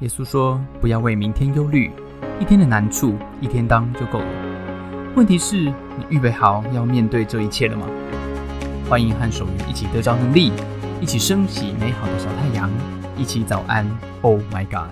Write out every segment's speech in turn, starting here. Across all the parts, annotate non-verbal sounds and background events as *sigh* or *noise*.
耶稣说：“不要为明天忧虑，一天的难处一天当就够了。问题是，你预备好要面对这一切了吗？”欢迎和守愚一起得着能力，一起升起美好的小太阳，一起早安。Oh my God！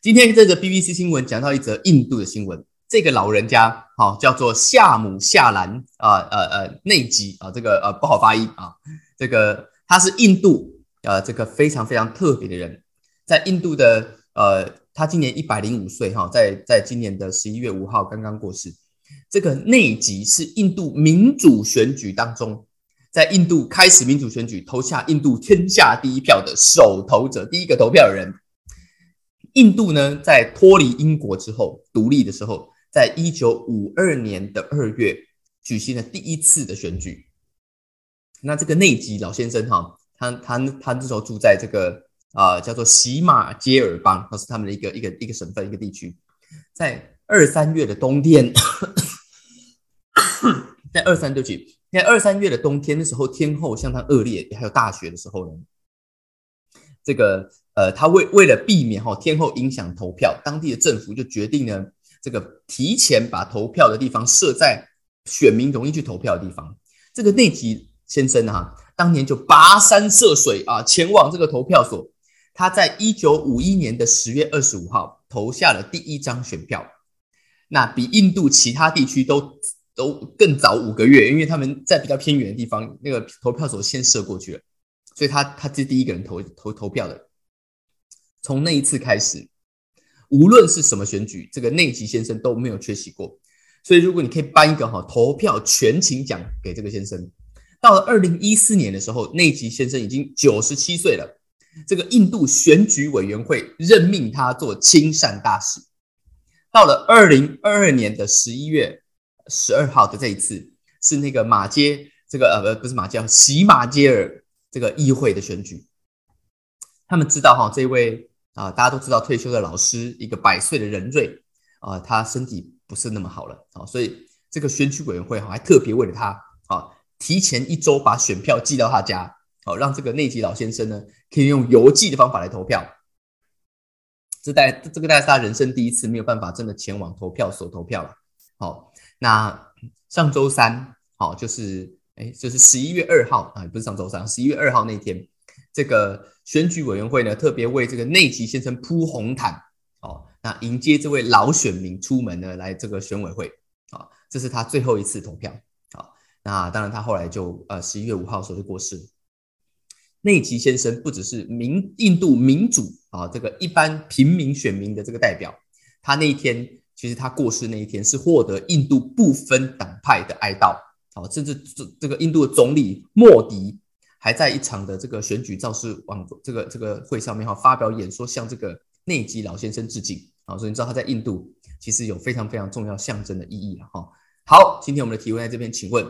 今天这个 BBC 新闻讲到一则印度的新闻，这个老人家好叫做夏姆夏兰啊呃呃内吉啊，这个呃不好发音啊，这个他是印度呃这个非常非常特别的人。在印度的呃，他今年一百零五岁哈，在在今年的十一月五号刚刚过世。这个内吉是印度民主选举当中，在印度开始民主选举投下印度天下第一票的首投者，第一个投票人。印度呢，在脱离英国之后独立的时候，在一九五二年的二月举行了第一次的选举。那这个内吉老先生哈，他他他那时候住在这个。啊，叫做喜马街尔邦，那是他们的一个一个一个省份一个地区，在二三月的冬天，在二三对不起，在二三月的冬天的时候，天候相当恶劣，还有大雪的时候呢，这个呃，他为为了避免哈天候影响投票，当地的政府就决定呢，这个提前把投票的地方设在选民容易去投票的地方。这个内吉先生啊，当年就跋山涉水啊，前往这个投票所。他在一九五一年的十月二十五号投下了第一张选票，那比印度其他地区都都更早五个月，因为他们在比较偏远的地方，那个投票所先设过去了，所以他他是第一个人投投投票的。从那一次开始，无论是什么选举，这个内吉先生都没有缺席过。所以如果你可以颁一个哈投票全勤奖给这个先生，到了二零一四年的时候，内吉先生已经九十七岁了。这个印度选举委员会任命他做亲善大使。到了二零二二年的十一月十二号的这一次，是那个马街这个呃不不是马街，喜马街尔这个议会的选举。他们知道哈，这位啊大家都知道退休的老师，一个百岁的任瑞啊，他身体不是那么好了啊，所以这个选举委员会哈还特别为了他啊，提前一周把选票寄到他家。好，让这个内吉老先生呢，可以用邮寄的方法来投票。这代这个大概是他人生第一次没有办法真的前往投票所投票了。好，那上周三，好，就是哎，就是十一月二号啊，不是上周三，十一月二号那天，这个选举委员会呢，特别为这个内吉先生铺红毯，好，那迎接这位老选民出门呢，来这个选委会，啊，这是他最后一次投票。好，那当然他后来就呃十一月五号时候就过世。内吉先生不只是民印度民主啊，这个一般平民选民的这个代表，他那一天其实他过世那一天是获得印度不分党派的哀悼，啊，甚至这这个印度的总理莫迪还在一场的这个选举造势网这个这个会上面哈发表演说，向这个内吉老先生致敬啊，所以你知道他在印度其实有非常非常重要象征的意义了哈。好，今天我们的提问在这边，请问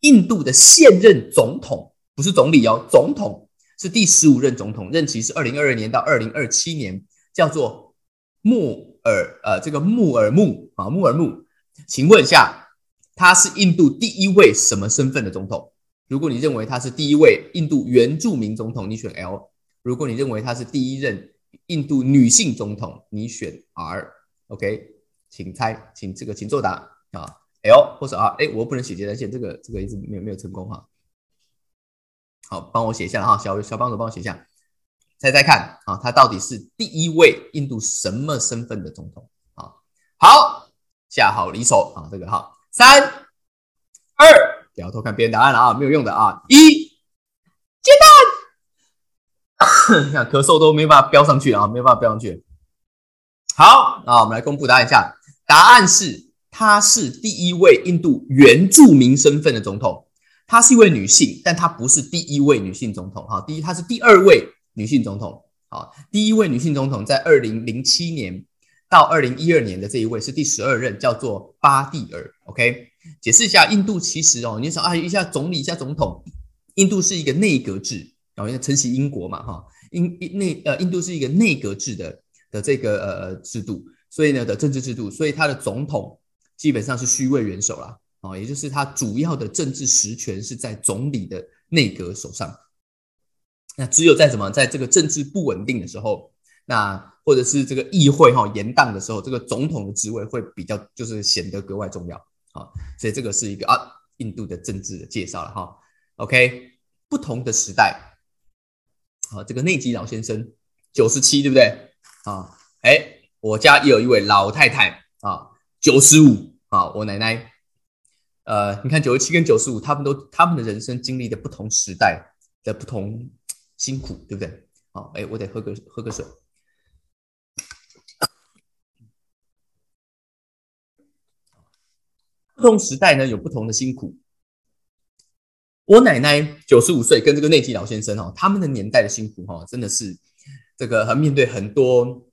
印度的现任总统。不是总理哦，总统是第十五任总统，任期是二零二二年到二零二七年，叫做穆尔呃，这个穆尔穆啊，穆尔穆，请问一下，他是印度第一位什么身份的总统？如果你认为他是第一位印度原住民总统，你选 L；如果你认为他是第一任印度女性总统，你选 R。OK，请猜，请这个请作答啊，L 或者 R。哎，我不能写接单线，这个这个一直没有没有成功哈。好，帮我写一下哈，小小帮手帮我写一下，猜猜看啊，他到底是第一位印度什么身份的总统啊？好，下好离手啊，这个哈，三二，不要偷看别人答案了啊，没有用的啊，一，接单，看 *laughs* 咳嗽都没办法飙上去啊，没办法飙上去。好，那我们来公布答案一下，答案是他是第一位印度原住民身份的总统。她是一位女性，但她不是第一位女性总统。哈，第一，她是第二位女性总统。好，第一位女性总统在二零零七年到二零一二年的这一位是第十二任，叫做巴蒂尔。OK，解释一下，印度其实哦，你想啊，一下总理，一下总统，印度是一个内阁制，然后承袭英国嘛，哈，印内呃，印度是一个内阁制的的这个呃制度，所以呢的政治制度，所以他的总统基本上是虚位元首啦。哦，也就是他主要的政治实权是在总理的内阁手上。那只有在什么，在这个政治不稳定的时候，那或者是这个议会哈延宕的时候，这个总统的职位会比较就是显得格外重要啊。所以这个是一个啊印度的政治的介绍了哈。OK，不同的时代，好，这个内吉老先生九十七对不对啊？哎，我家也有一位老太太啊，九十五啊，我奶奶。呃，你看九十七跟九十五，他们都他们的人生经历的不同时代的不同辛苦，对不对？好，哎，我得喝个喝个水。不同时代呢有不同的辛苦。我奶奶九十五岁，跟这个内地老先生哦，他们的年代的辛苦哈，真的是这个面对很多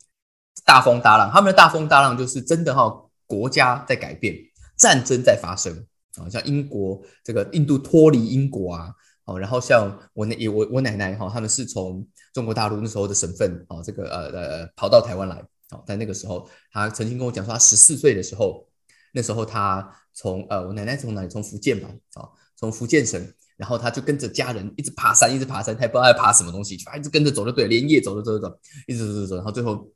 大风大浪。他们的大风大浪就是真的哈，国家在改变，战争在发生。啊，像英国这个印度脱离英国啊，哦，然后像我那我我奶奶哈，他们是从中国大陆那时候的省份哦，这个呃呃跑到台湾来，哦，在那个时候，他曾经跟我讲说，他十四岁的时候，那时候他从呃我奶奶从哪里从福建吧，啊，从福建省，然后他就跟着家人一直爬山，一直爬山，他也不知道在爬什么东西，就一直跟着走就对，连夜走着走着走，一直走走走，然后最后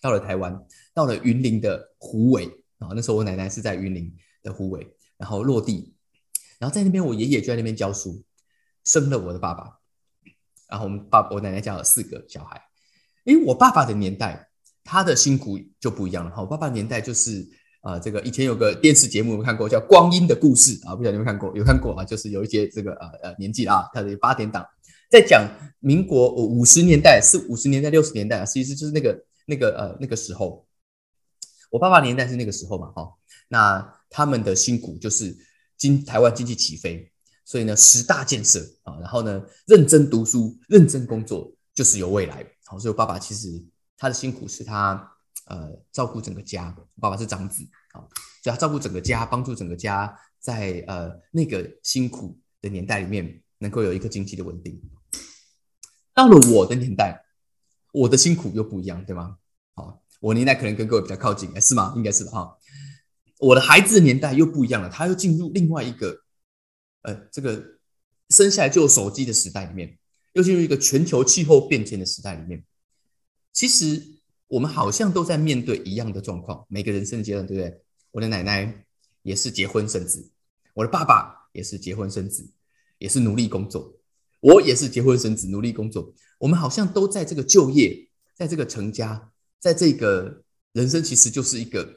到了台湾，到了云林的湖尾啊，那时候我奶奶是在云林的湖尾。然后落地，然后在那边，我爷爷就在那边教书，生了我的爸爸。然后我们爸我奶奶家有四个小孩。因为我爸爸的年代，他的辛苦就不一样了。哈，我爸爸年代就是啊，这个以前有个电视节目，有看过叫《光阴的故事》啊，不晓得有没有看过？有看过啊，就是有一些这个呃呃年纪啊，他的八点档在讲民国五十年代，是五十年代六十年代啊，其实就是那个那个呃那个时候。我爸爸年代是那个时候嘛，哈，那。他们的辛苦就是经台湾经济起飞，所以呢十大建设啊，然后呢认真读书、认真工作就是有未来。好，所以我爸爸其实他的辛苦是他呃照顾整个家，爸爸是长子啊，所以他照顾整个家，帮助整个家在呃那个辛苦的年代里面能够有一个经济的稳定。到了我的年代，我的辛苦又不一样，对吗？好，我年代可能跟各位比较靠近，是吗？应该是的哈。我的孩子的年代又不一样了，他又进入另外一个，呃，这个生下来就有手机的时代里面，又进入一个全球气候变迁的时代里面。其实我们好像都在面对一样的状况，每个人生阶段，对不对？我的奶奶也是结婚生子，我的爸爸也是结婚生子，也是努力工作，我也是结婚生子，努力工作。我们好像都在这个就业，在这个成家，在这个人生，其实就是一个。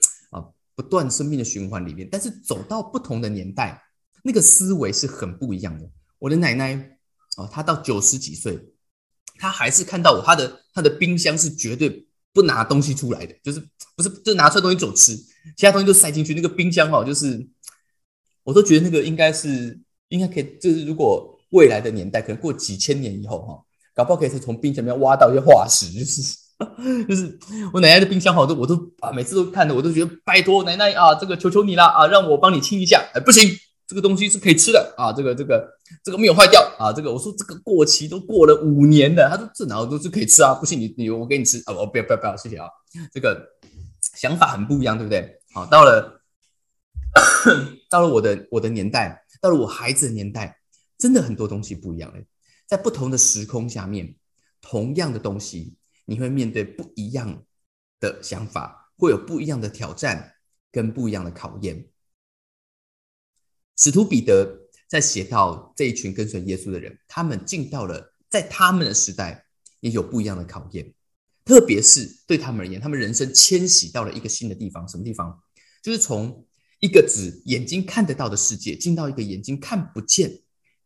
不断生命的循环里面，但是走到不同的年代，那个思维是很不一样的。我的奶奶啊，她到九十几岁，她还是看到我，她的她的冰箱是绝对不拿东西出来的，就是不是就拿出来东西走吃，其他东西都塞进去。那个冰箱哈，就是我都觉得那个应该是应该可以，就是如果未来的年代，可能过几千年以后哈，搞不好可以是从冰箱里面挖到一些化石，就是。*laughs* 就是我奶奶的冰箱好多，我都啊每次都看的，我都觉得拜托奶奶啊，这个求求你了啊，让我帮你清一下。哎，不行，这个东西是可以吃的啊，这个这个这个没有坏掉啊，这个我说这个过期都过了五年了，他说这哪都是可以吃啊，不信你你我给你吃啊，我不要不要不要，谢谢啊，这个想法很不一样，对不对？好，到了到了我的我的年代，到了我孩子的年代，真的很多东西不一样了，在不同的时空下面，同样的东西。你会面对不一样的想法，会有不一样的挑战跟不一样的考验。使徒彼得在写到这一群跟随耶稣的人，他们进到了在他们的时代也有不一样的考验，特别是对他们而言，他们人生迁徙到了一个新的地方，什么地方？就是从一个只眼睛看得到的世界，进到一个眼睛看不见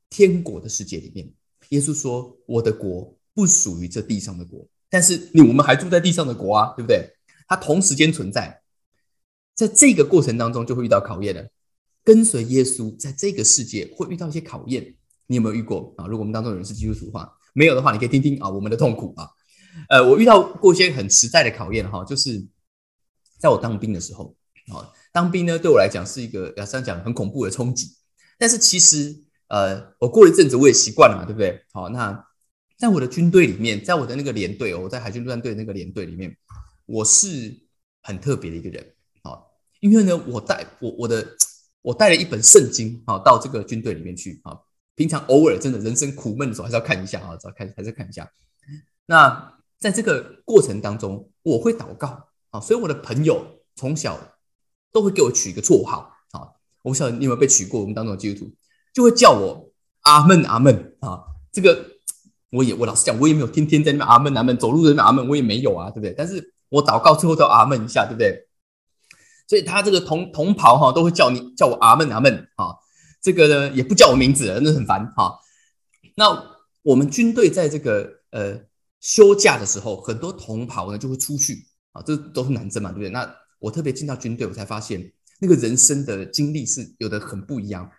天国的世界里面。耶稣说：“我的国不属于这地上的国。”但是你我们还住在地上的国啊，对不对？它同时间存在，在这个过程当中就会遇到考验了。跟随耶稣，在这个世界会遇到一些考验，你有没有遇过啊？如果我们当中有人是基督徒的话，没有的话，你可以听听啊，我们的痛苦啊。呃，我遇到过一些很实在的考验哈，就是在我当兵的时候啊，当兵呢对我来讲是一个要这样讲很恐怖的冲击，但是其实呃，我过了一阵子我也习惯了嘛，对不对？好，那。在我的军队里面，在我的那个连队哦，我在海军陆战队那个连队里面，我是很特别的一个人啊，因为呢，我带我我的我带了一本圣经啊到这个军队里面去啊，平常偶尔真的人生苦闷的时候，还是要看一下啊，要看还是看一下。那在这个过程当中，我会祷告啊，所以我的朋友从小都会给我取一个绰号啊。我不晓得你有没有被取过，我们当中的基督徒就会叫我阿门阿门啊。这个我也我老实讲，我也没有天天在那边阿门阿门，走路在那边阿门，我也没有啊，对不对？但是我祷告最后都阿门一下，对不对？所以他这个同同袍哈，都会叫你叫我阿门阿门啊。这个呢也不叫我名字，真的很烦哈。那我们军队在这个呃休假的时候，很多同袍呢就会出去啊，这都是男生嘛，对不对？那我特别进到军队，我才发现那个人生的经历是有的很不一样。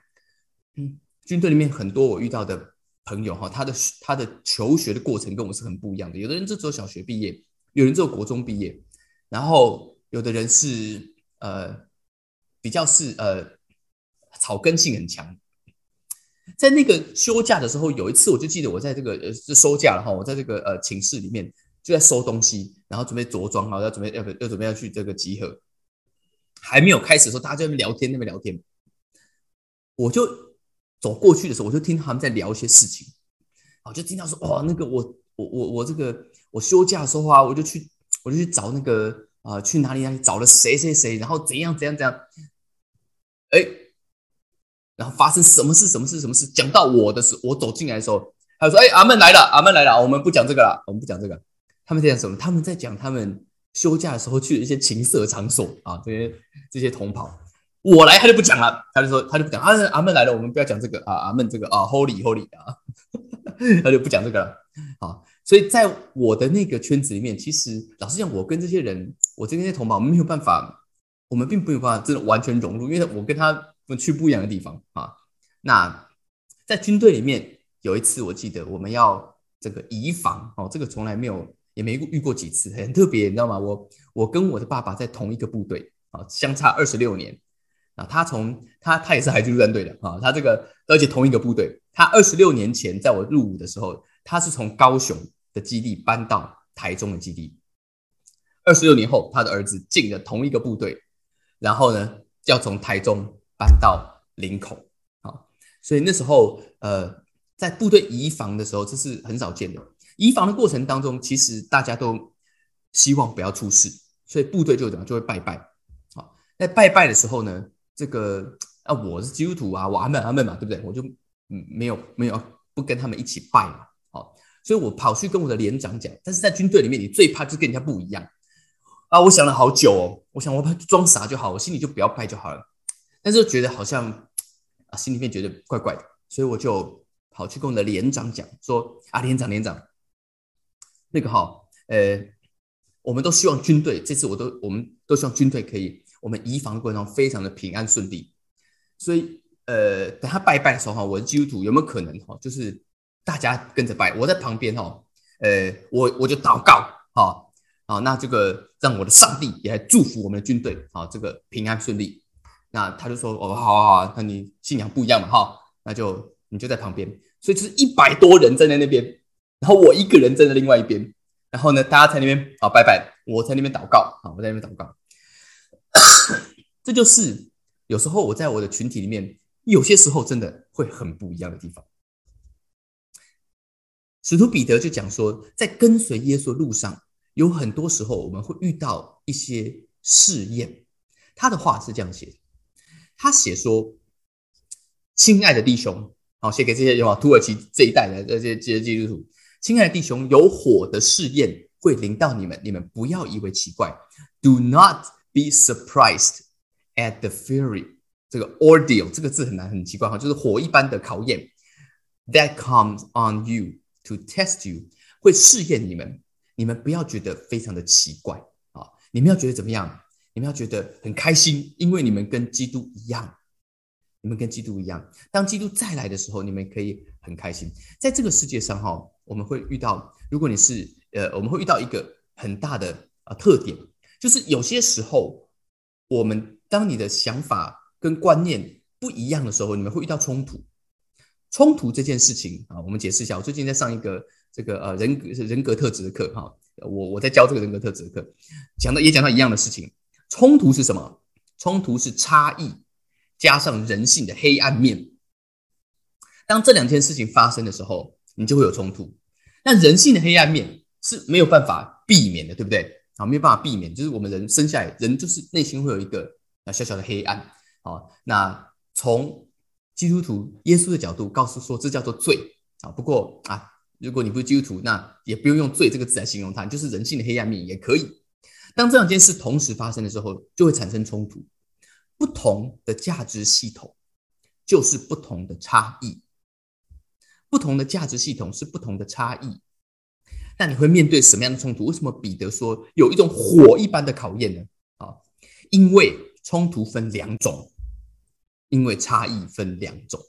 嗯，军队里面很多我遇到的朋友哈，他的他的求学的过程跟我是很不一样的。有的人就只有小学毕业，有人只有国中毕业，然后有的人是呃比较是呃。草根性很强，在那个休假的时候，有一次我就记得我在这个呃是收假了哈，我在这个呃寝室里面就在收东西，然后准备着装啊，要准备要要准备要去这个集合，还没有开始的时候，大家在那边聊天，那边聊天，我就走过去的时候，我就听他们在聊一些事情，我就听到说哦，那个我我我我这个我休假的时候啊，我就去我就去找那个啊去哪里哪里找了谁谁谁，然后怎样怎样怎样，哎。然后发生什么事？什么事？什么事？讲到我的时候，我走进来的时候，他说：“哎，阿门来了，阿门来了，我们不讲这个了，我们不讲这个。”他们在讲什么？他们在讲他们休假的时候去的一些情色场所啊，这些这些同袍。我来他就不讲了，他就说他就不讲。啊，阿门来了，我们不要讲这个啊，阿门这个啊，Holy Holy 啊，*laughs* 他就不讲这个了啊。所以在我的那个圈子里面，其实老实讲，我跟这些人，我这些同胞，我们没有办法，我们并没有办法真的完全融入，因为我跟他。们去不一样的地方啊。那在军队里面有一次，我记得我们要这个移防哦，这个从来没有也没遇过几次，很特别，你知道吗？我我跟我的爸爸在同一个部队啊，相差二十六年啊。他从他他也是海军陆战队的啊，他这个而且同一个部队。他二十六年前在我入伍的时候，他是从高雄的基地搬到台中的基地。二十六年后，他的儿子进了同一个部队，然后呢，要从台中。搬到林口，啊，所以那时候，呃，在部队移防的时候，这是很少见的。移防的过程当中，其实大家都希望不要出事，所以部队就怎么就会拜拜。好，在拜拜的时候呢，这个啊，我是基督徒啊，我阿门阿门嘛，对不对？我就嗯没有没有不跟他们一起拜嘛，好，所以我跑去跟我的连长讲。但是在军队里面，你最怕就跟人家不一样啊。我想了好久哦，我想我装傻就好，我心里就不要拜就好了。但是觉得好像啊，心里面觉得怪怪的，所以我就跑去跟我的连长讲说：“啊，连长，连长，那个哈，呃，我们都希望军队这次我都我们都希望军队可以，我们移防过程中非常的平安顺利。所以，呃，等他拜拜的时候哈，我的基督徒有没有可能哈，就是大家跟着拜，我在旁边哈，呃，我我就祷告哈，好，那这个让我的上帝也来祝福我们的军队啊，这个平安顺利。”那他就说：“哦，好好好，那你信仰不一样嘛，哈，那就你就在旁边，所以就是一百多人站在那边，然后我一个人站在另外一边，然后呢，大家在那边啊拜拜，我在那边祷告啊，我在那边祷告。*laughs* 这就是有时候我在我的群体里面，有些时候真的会很不一样的地方。使徒彼得就讲说，在跟随耶稣路上，有很多时候我们会遇到一些试验。他的话是这样写。”他写说：“亲爱的弟兄，好写给这些有土耳其这一代的这些这些基督徒，亲爱的弟兄，有火的试验会临到你们，你们不要以为奇怪。Do not be surprised at the fury。这个 ordeal 这个字很难很奇怪哈，就是火一般的考验。That comes on you to test you，会试验你们，你们不要觉得非常的奇怪啊，你们要觉得怎么样？”你们要觉得很开心，因为你们跟基督一样，你们跟基督一样。当基督再来的时候，你们可以很开心。在这个世界上，哈，我们会遇到，如果你是呃，我们会遇到一个很大的啊特点，就是有些时候，我们当你的想法跟观念不一样的时候，你们会遇到冲突。冲突这件事情啊，我们解释一下。我最近在上一个这个呃人格人格特质的课，哈，我我在教这个人格特质的课，讲到也讲到一样的事情。冲突是什么？冲突是差异加上人性的黑暗面。当这两件事情发生的时候，你就会有冲突。那人性的黑暗面是没有办法避免的，对不对？啊，没有办法避免，就是我们人生下来，人就是内心会有一个啊小小的黑暗啊。那从基督徒耶稣的角度告诉说，这叫做罪啊。不过啊，如果你不是基督徒，那也不用用罪这个字来形容它，就是人性的黑暗面也可以。当这两件事同时发生的时候，就会产生冲突。不同的价值系统就是不同的差异，不同的价值系统是不同的差异。那你会面对什么样的冲突？为什么彼得说有一种火一般的考验呢？啊，因为冲突分两种，因为差异分两种，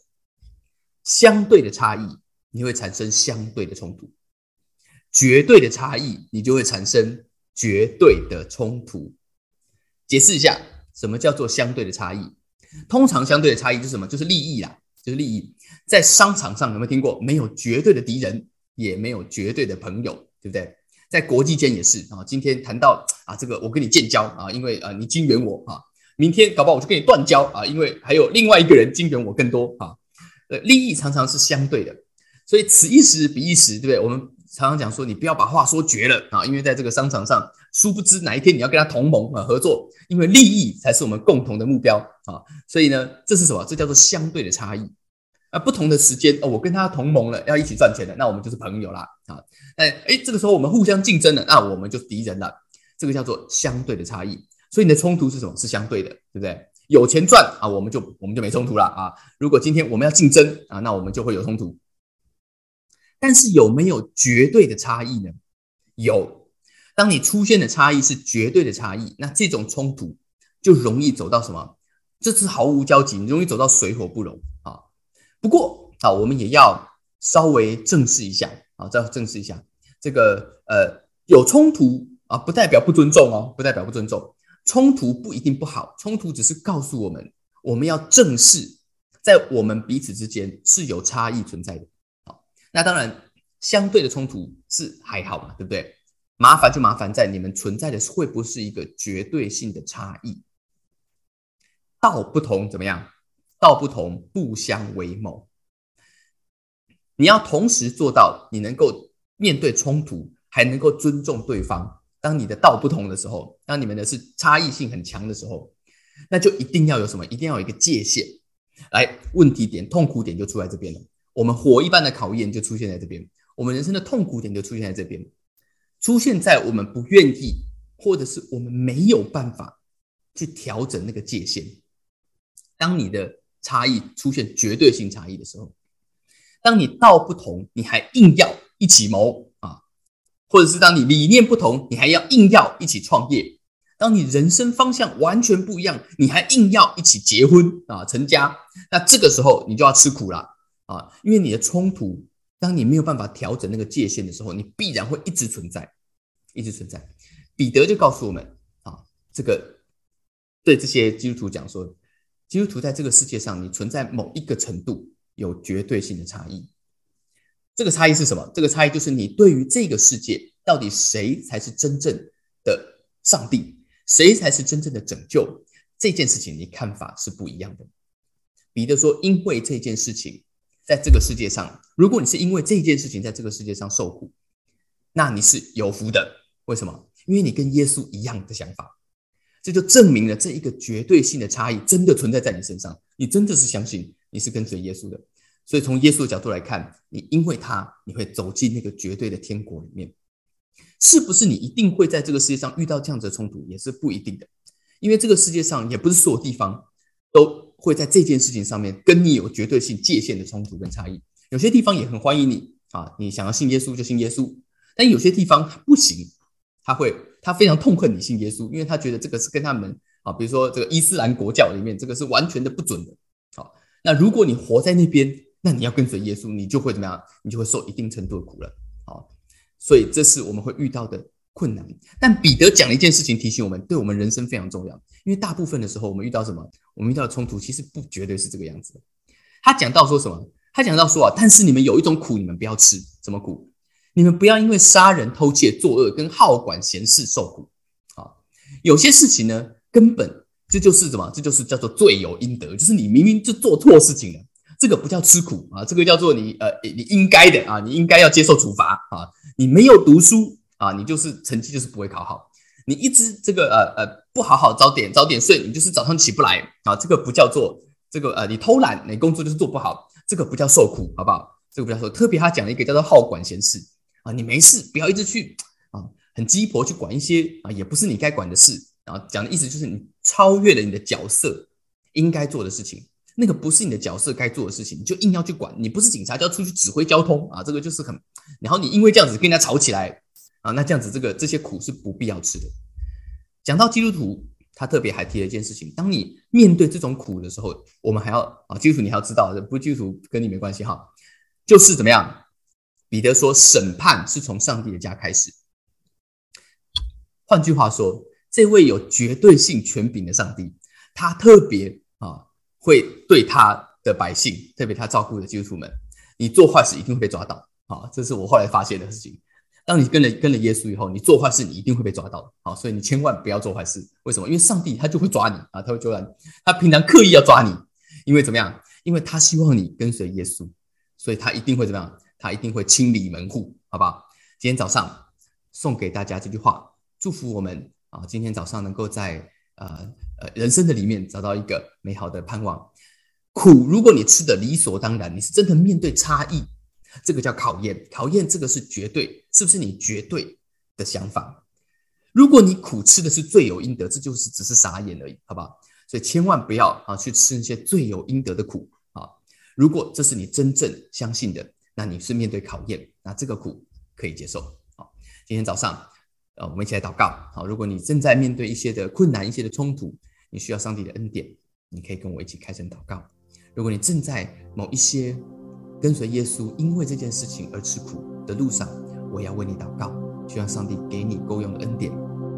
相对的差异你会产生相对的冲突，绝对的差异你就会产生绝对的冲突。解释一下，什么叫做相对的差异？通常相对的差异是什么？就是利益啦，就是利益。在商场上有没有听过？没有绝对的敌人。也没有绝对的朋友，对不对？在国际间也是啊。今天谈到啊，这个我跟你建交啊，因为啊你金援我啊。明天搞不好我就跟你断交啊，因为还有另外一个人金援我更多啊。呃，利益常常是相对的，所以此一时彼一时，对不对？我们常常讲说，你不要把话说绝了啊，因为在这个商场上，殊不知哪一天你要跟他同盟啊合作，因为利益才是我们共同的目标啊。所以呢，这是什么？这叫做相对的差异。啊，不同的时间哦，我跟他同盟了，要一起赚钱的，那我们就是朋友啦啊。哎哎，这个时候我们互相竞争了，那我们就是敌人了。这个叫做相对的差异。所以你的冲突是什么？是相对的，对不对？有钱赚啊，我们就我们就没冲突了啊。如果今天我们要竞争啊，那我们就会有冲突。但是有没有绝对的差异呢？有。当你出现的差异是绝对的差异，那这种冲突就容易走到什么？这是毫无交集，你容易走到水火不容。不过啊，我们也要稍微正视一下啊，再正视一下这个呃，有冲突啊，不代表不尊重哦，不代表不尊重。冲突不一定不好，冲突只是告诉我们，我们要正视在我们彼此之间是有差异存在的。好，那当然相对的冲突是还好嘛，对不对？麻烦就麻烦在你们存在的会不是一个绝对性的差异，道不同怎么样？道不同，不相为谋。你要同时做到，你能够面对冲突，还能够尊重对方。当你的道不同的时候，当你们的是差异性很强的时候，那就一定要有什么？一定要有一个界限。来，问题点、痛苦点就出在这边了。我们火一般的考验就出现在这边，我们人生的痛苦点就出现在这边，出现在我们不愿意，或者是我们没有办法去调整那个界限。当你的差异出现绝对性差异的时候，当你道不同，你还硬要一起谋啊，或者是当你理念不同，你还要硬要一起创业；当你人生方向完全不一样，你还硬要一起结婚啊成家，那这个时候你就要吃苦了啊，因为你的冲突，当你没有办法调整那个界限的时候，你必然会一直存在，一直存在。彼得就告诉我们啊，这个对这些基督徒讲说。基督徒在这个世界上，你存在某一个程度有绝对性的差异。这个差异是什么？这个差异就是你对于这个世界到底谁才是真正的上帝，谁才是真正的拯救这件事情，你看法是不一样的。彼得说：“因为这件事情在这个世界上，如果你是因为这件事情在这个世界上受苦，那你是有福的。为什么？因为你跟耶稣一样的想法。”这就证明了这一个绝对性的差异真的存在在你身上，你真的是相信你是跟随耶稣的，所以从耶稣的角度来看，你因为他你会走进那个绝对的天国里面，是不是你一定会在这个世界上遇到这样子的冲突，也是不一定的，因为这个世界上也不是所有地方都会在这件事情上面跟你有绝对性界限的冲突跟差异，有些地方也很欢迎你啊，你想要信耶稣就信耶稣，但有些地方不行，他会。他非常痛恨你信耶稣，因为他觉得这个是跟他们啊，比如说这个伊斯兰国教里面，这个是完全的不准的。好，那如果你活在那边，那你要跟随耶稣，你就会怎么样？你就会受一定程度的苦了。好，所以这是我们会遇到的困难。但彼得讲了一件事情，提醒我们，对我们人生非常重要。因为大部分的时候，我们遇到什么？我们遇到的冲突其实不绝对是这个样子的。他讲到说什么？他讲到说啊，但是你们有一种苦，你们不要吃，什么苦？你们不要因为杀人、偷窃、作恶跟好管闲事受苦啊！有些事情呢，根本这就是什么？这就是叫做罪有应得，就是你明明就做错事情了，这个不叫吃苦啊，这个叫做你呃你应该的啊，你应该要接受处罚啊。你没有读书啊，你就是成绩就是不会考好。你一直这个呃呃不好好早点早点睡，你就是早上起不来啊。这个不叫做这个呃你偷懒，你工作就是做不好，这个不叫受苦，好不好？这个不叫受。特别他讲了一个叫做好管闲事啊，你没事不要一直去啊很鸡婆去管一些啊也不是你该管的事啊。讲的意思就是你超越了你的角色应该做的事情。那个不是你的角色该做的事情，你就硬要去管。你不是警察，就要出去指挥交通啊！这个就是很，然后你因为这样子跟人家吵起来啊，那这样子这个这些苦是不必要吃的。讲到基督徒，他特别还提了一件事情：当你面对这种苦的时候，我们还要啊，基督徒你还要知道，不基督徒跟你没关系哈，就是怎么样？彼得说，审判是从上帝的家开始。换句话说，这位有绝对性权柄的上帝，他特别啊。会对他的百姓，特别他照顾的基督徒们，你做坏事一定会被抓到。好，这是我后来发现的事情。当你跟了跟了耶稣以后，你做坏事你一定会被抓到。好，所以你千万不要做坏事。为什么？因为上帝他就会抓你啊，他会抓你。他平常刻意要抓你，因为怎么样？因为他希望你跟随耶稣，所以他一定会怎么样？他一定会清理门户，好不好？今天早上送给大家这句话，祝福我们啊！今天早上能够在呃。呃，人生的里面找到一个美好的盼望。苦，如果你吃的理所当然，你是真的面对差异，这个叫考验。考验这个是绝对，是不是你绝对的想法？如果你苦吃的是罪有应得，这就是只是傻眼而已，好不好？所以千万不要啊去吃那些罪有应得的苦啊。如果这是你真正相信的，那你是面对考验，那这个苦可以接受。好，今天早上呃，我们一起来祷告。好，如果你正在面对一些的困难、一些的冲突，你需要上帝的恩典，你可以跟我一起开声祷告。如果你正在某一些跟随耶稣，因为这件事情而吃苦的路上，我要为你祷告，希望上帝给你够用的恩典，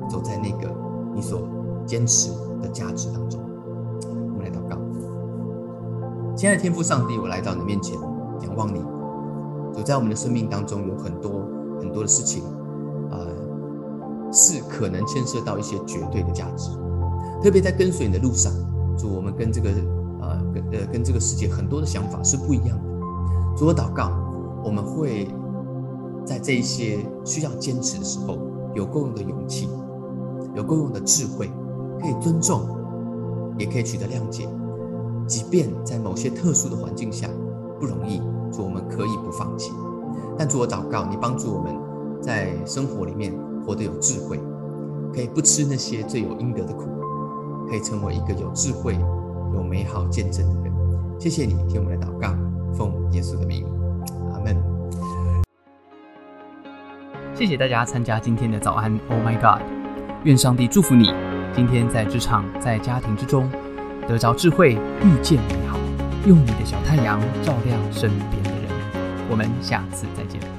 走在那个你所坚持的价值当中。我们来祷告，亲爱的天父上帝，我来到你面前，仰望你。就在我们的生命当中，有很多很多的事情，呃，是可能牵涉到一些绝对的价值。特别在跟随你的路上，主，我们跟这个呃跟呃跟这个世界很多的想法是不一样的。主，我祷告，我们会在这一些需要坚持的时候，有够用的勇气，有够用的智慧，可以尊重，也可以取得谅解。即便在某些特殊的环境下不容易，主，我们可以不放弃。但主，我祷告，你帮助我们在生活里面活得有智慧，可以不吃那些罪有应得的苦。可以成为一个有智慧、有美好见证的人。谢谢你听我们的祷告，奉耶稣的名，阿门。谢谢大家参加今天的早安，Oh my God！愿上帝祝福你，今天在职场、在家庭之中得着智慧，遇见美好，用你的小太阳照亮身边。我们下次再见。